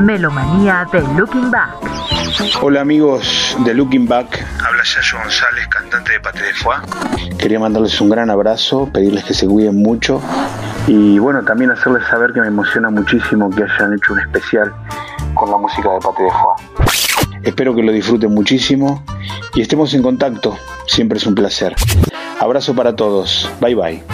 Melomanía de Looking Back. Hola amigos de Looking Back, habla Yayo González, cantante de Pate de Foie. Quería mandarles un gran abrazo, pedirles que se cuiden mucho y bueno, también hacerles saber que me emociona muchísimo que hayan hecho un especial con la música de Pate de Foie. Espero que lo disfruten muchísimo y estemos en contacto, siempre es un placer. Abrazo para todos, bye bye.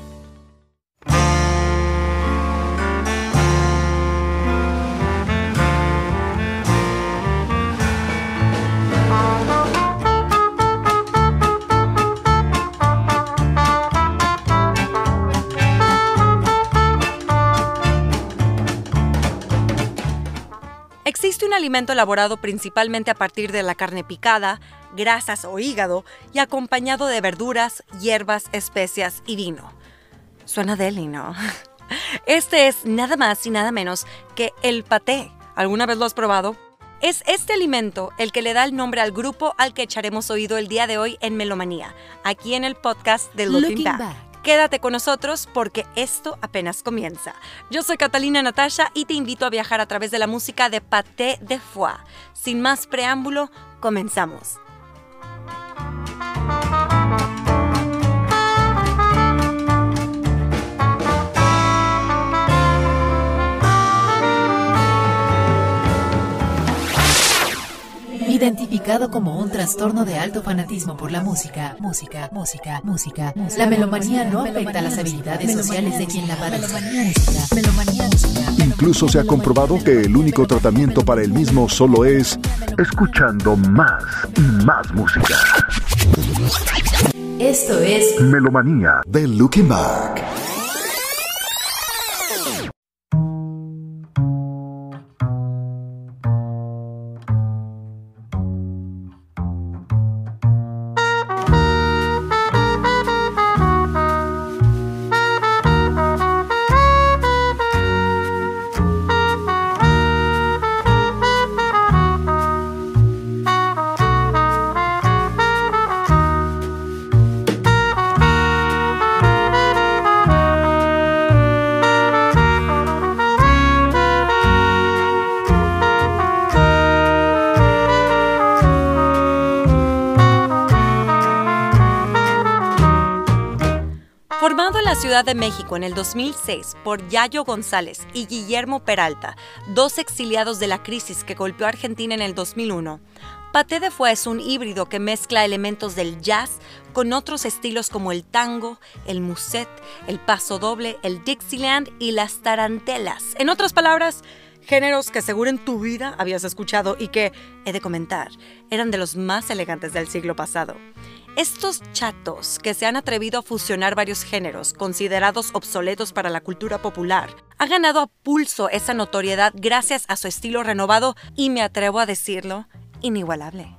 Un alimento elaborado principalmente a partir de la carne picada, grasas o hígado y acompañado de verduras, hierbas, especias y vino. Suena deli, ¿no? Este es nada más y nada menos que el paté. ¿Alguna vez lo has probado? Es este alimento el que le da el nombre al grupo al que echaremos oído el día de hoy en Melomanía, aquí en el podcast de Looking, Looking Back. Back. Quédate con nosotros porque esto apenas comienza. Yo soy Catalina Natasha y te invito a viajar a través de la música de Paté de Foie. Sin más preámbulo, comenzamos. Identificado como un trastorno de alto fanatismo por la música, música, música, música, la melomanía no afecta las habilidades sociales de quien la padece. Melomanía, música. Incluso se ha comprobado que el único tratamiento para el mismo solo es escuchando más y más música. Esto es Melomanía de Looking Back. Ciudad de México en el 2006 por Yayo González y Guillermo Peralta, dos exiliados de la crisis que golpeó a Argentina en el 2001, Paté de Foie es un híbrido que mezcla elementos del jazz con otros estilos como el tango, el muset, el paso doble, el Dixieland y las tarantelas. En otras palabras, géneros que seguro en tu vida habías escuchado y que, he de comentar, eran de los más elegantes del siglo pasado. Estos chatos que se han atrevido a fusionar varios géneros considerados obsoletos para la cultura popular, ha ganado a pulso esa notoriedad gracias a su estilo renovado y me atrevo a decirlo, inigualable.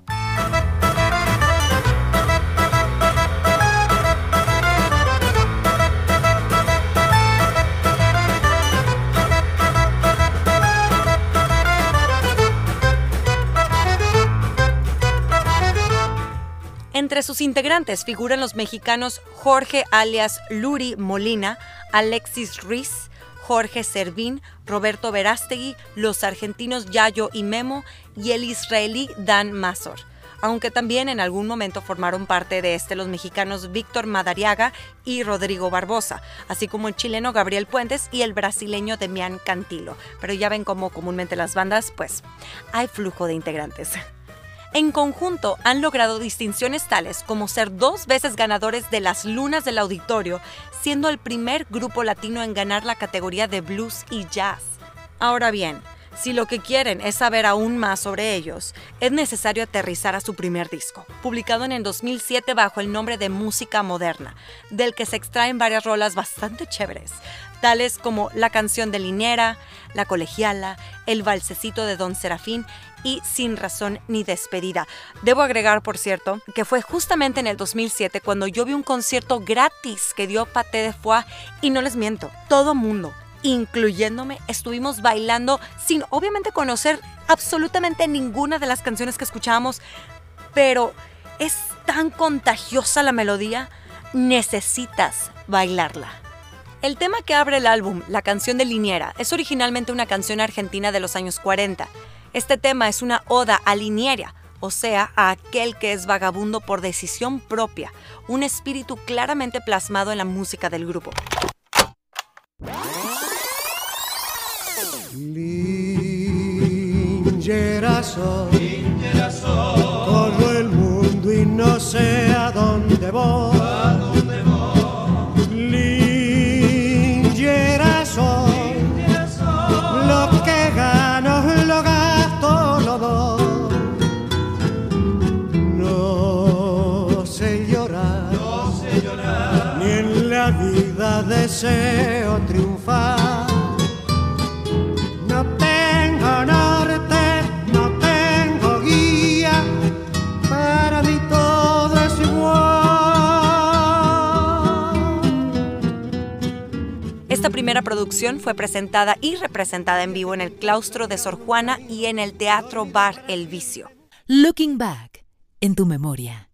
Sus integrantes figuran los mexicanos Jorge alias Luri Molina, Alexis Ruiz, Jorge Servín, Roberto Verástegui, los argentinos Yayo y Memo y el israelí Dan Mazor. Aunque también en algún momento formaron parte de este los mexicanos Víctor Madariaga y Rodrigo Barbosa, así como el chileno Gabriel Puentes y el brasileño Demián Cantilo. Pero ya ven cómo comúnmente las bandas, pues, hay flujo de integrantes. En conjunto han logrado distinciones tales como ser dos veces ganadores de las Lunas del Auditorio, siendo el primer grupo latino en ganar la categoría de blues y jazz. Ahora bien, si lo que quieren es saber aún más sobre ellos, es necesario aterrizar a su primer disco, publicado en el 2007 bajo el nombre de Música Moderna, del que se extraen varias rolas bastante chéveres, tales como la canción de Linera, La Colegiala, El Balsecito de Don Serafín y Sin Razón ni Despedida. Debo agregar, por cierto, que fue justamente en el 2007 cuando yo vi un concierto gratis que dio Paté de Foie y no les miento, todo mundo, incluyéndome, estuvimos bailando sin obviamente conocer absolutamente ninguna de las canciones que escuchábamos, pero es tan contagiosa la melodía, necesitas bailarla. El tema que abre el álbum, la canción de Liniera, es originalmente una canción argentina de los años 40. Este tema es una oda a Liniera, o sea, a aquel que es vagabundo por decisión propia, un espíritu claramente plasmado en la música del grupo. todo el mundo y no sé a dónde voy. Deseo triunfar. No tengo norte, no tengo guía, para mí todo es igual. Esta primera producción fue presentada y representada en vivo en el claustro de Sor Juana y en el Teatro Bar El Vicio. Looking Back, en tu memoria.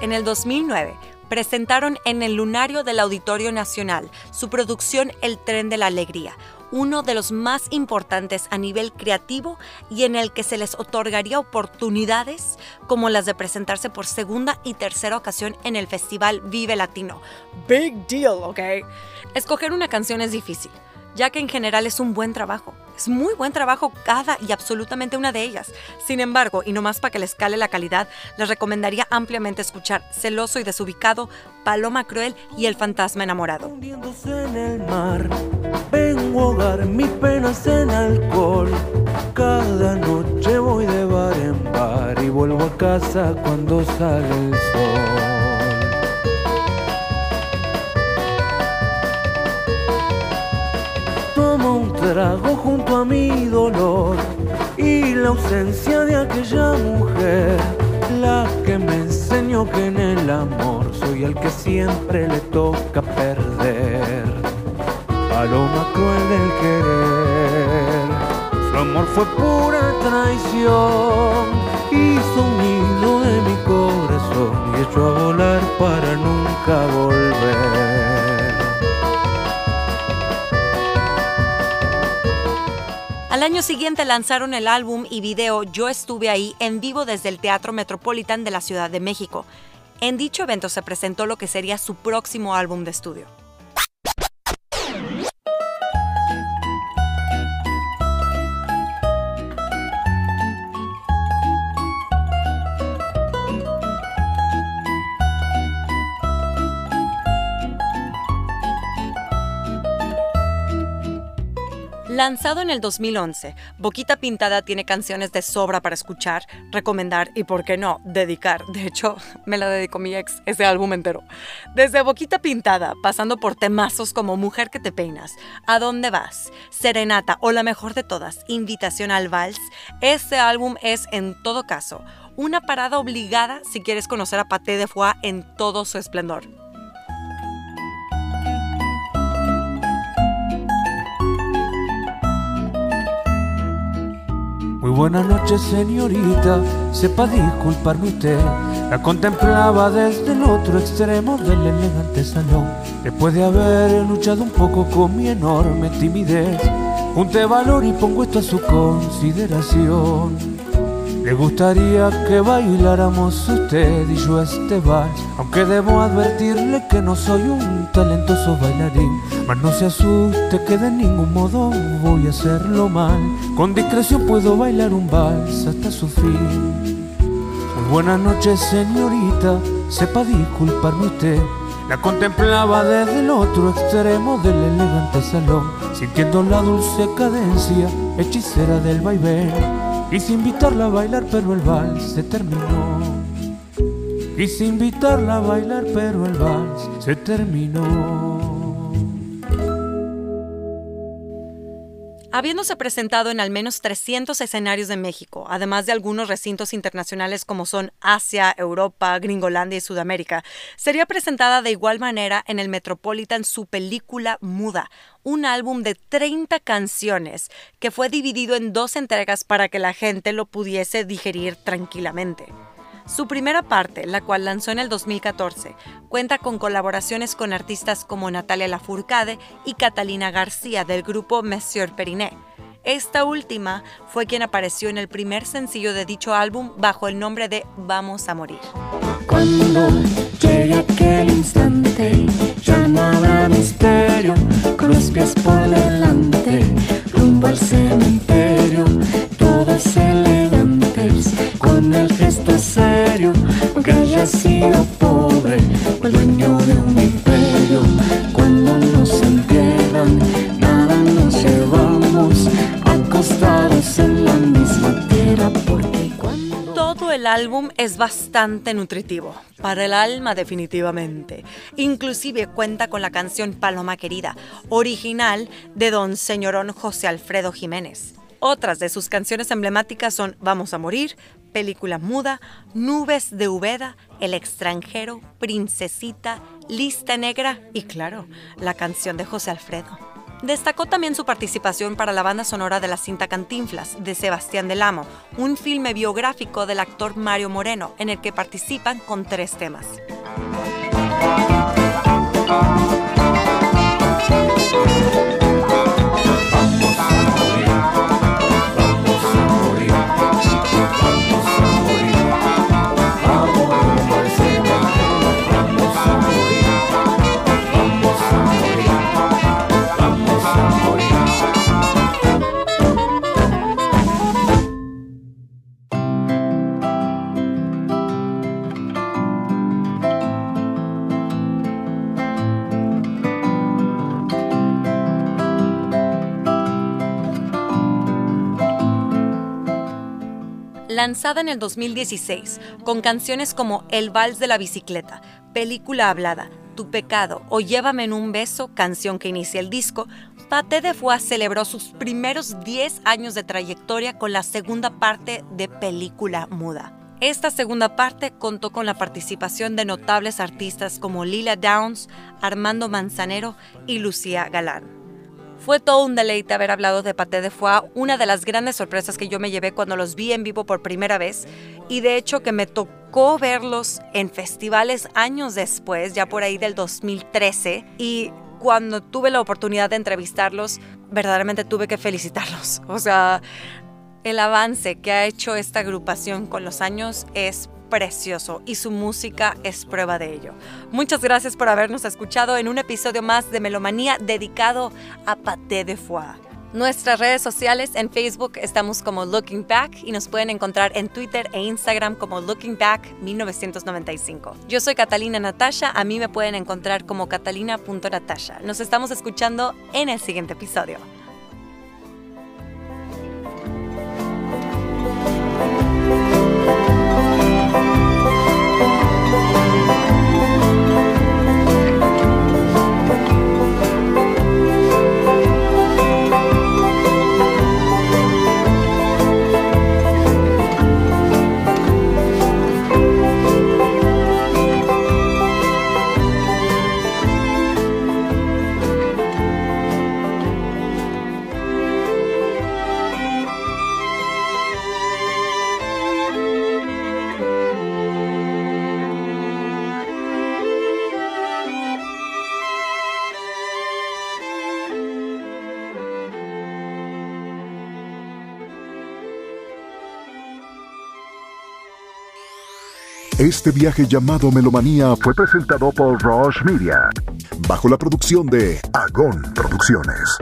En el 2009, presentaron en el Lunario del Auditorio Nacional su producción El Tren de la Alegría, uno de los más importantes a nivel creativo y en el que se les otorgaría oportunidades como las de presentarse por segunda y tercera ocasión en el Festival Vive Latino. Big deal, ¿ok? Escoger una canción es difícil, ya que en general es un buen trabajo. Es muy buen trabajo cada y absolutamente una de ellas. Sin embargo, y no más para que les cale la calidad, les recomendaría ampliamente escuchar Celoso y Desubicado, Paloma Cruel y El Fantasma Enamorado. en el mar. Vengo alcohol. Cada noche voy de bar en bar y vuelvo a casa cuando sale sol. Trago junto a mi dolor y la ausencia de aquella mujer, la que me enseñó que en el amor soy el que siempre le toca perder. Paloma cruel del querer, su amor fue pura traición, hizo un nido de mi corazón y echó a volar para nunca volver. Al año siguiente lanzaron el álbum y video Yo estuve ahí en vivo desde el Teatro Metropolitan de la Ciudad de México. En dicho evento se presentó lo que sería su próximo álbum de estudio. Lanzado en el 2011, Boquita Pintada tiene canciones de sobra para escuchar, recomendar y, por qué no, dedicar. De hecho, me la dedicó mi ex, ese álbum entero. Desde Boquita Pintada, pasando por temazos como Mujer que te peinas, ¿A dónde vas? Serenata o la mejor de todas, Invitación al Vals, este álbum es, en todo caso, una parada obligada si quieres conocer a Paté de Foix en todo su esplendor. Muy buenas noches, señorita. Sepa disculparme usted. La contemplaba desde el otro extremo del elegante salón. Después de haber luchado un poco con mi enorme timidez, junté valor y pongo esto a su consideración. Le gustaría que bailáramos usted y yo este vals, aunque debo advertirle que no soy un talentoso bailarín. Mas no se asuste que de ningún modo voy a hacerlo mal. Con discreción puedo bailar un vals hasta su fin. Muy buenas noches, señorita. Sepa disculparme usted. La contemplaba desde el otro extremo del elegante salón. sintiendo la dulce cadencia hechicera del vaivén. Quise invitarla a bailar, pero el vals se terminó. Quise invitarla a bailar, pero el vals se terminó. Habiéndose presentado en al menos 300 escenarios de México, además de algunos recintos internacionales como son Asia, Europa, Gringolandia y Sudamérica, sería presentada de igual manera en el Metropolitan su película Muda, un álbum de 30 canciones que fue dividido en dos entregas para que la gente lo pudiese digerir tranquilamente. Su primera parte, la cual lanzó en el 2014, cuenta con colaboraciones con artistas como Natalia Lafourcade y Catalina García del grupo Monsieur Periné. Esta última fue quien apareció en el primer sencillo de dicho álbum bajo el nombre de Vamos a Morir. Cuando llegue aquel instante, misterio, pies por delante, rumbo al cementerio, todos con el gesto serio, aunque haya sido pobre, cuando nos entierran. Todo el álbum es bastante nutritivo, para el alma definitivamente. Inclusive cuenta con la canción Paloma Querida, original de don señorón José Alfredo Jiménez. Otras de sus canciones emblemáticas son Vamos a Morir, Película Muda, Nubes de Ubeda, El extranjero, Princesita, Lista Negra y claro, la canción de José Alfredo. Destacó también su participación para la banda sonora de la cinta Cantinflas de Sebastián del Amo, un filme biográfico del actor Mario Moreno, en el que participan con tres temas. Lanzada en el 2016, con canciones como El Vals de la Bicicleta, Película Hablada, Tu Pecado o Llévame en un beso, canción que inicia el disco, Paté de Foix celebró sus primeros 10 años de trayectoria con la segunda parte de Película Muda. Esta segunda parte contó con la participación de notables artistas como Lila Downs, Armando Manzanero y Lucía Galán. Fue todo un deleite haber hablado de Paté de Foix, una de las grandes sorpresas que yo me llevé cuando los vi en vivo por primera vez y de hecho que me tocó verlos en festivales años después, ya por ahí del 2013 y cuando tuve la oportunidad de entrevistarlos, verdaderamente tuve que felicitarlos. O sea, el avance que ha hecho esta agrupación con los años es precioso y su música es prueba de ello. Muchas gracias por habernos escuchado en un episodio más de Melomanía dedicado a Paté de Foix. Nuestras redes sociales en Facebook estamos como Looking Back y nos pueden encontrar en Twitter e Instagram como Looking Back 1995. Yo soy Catalina Natasha, a mí me pueden encontrar como catalina.natasha. Nos estamos escuchando en el siguiente episodio. Este viaje llamado Melomanía fue presentado por Roche Media, bajo la producción de Agon Producciones.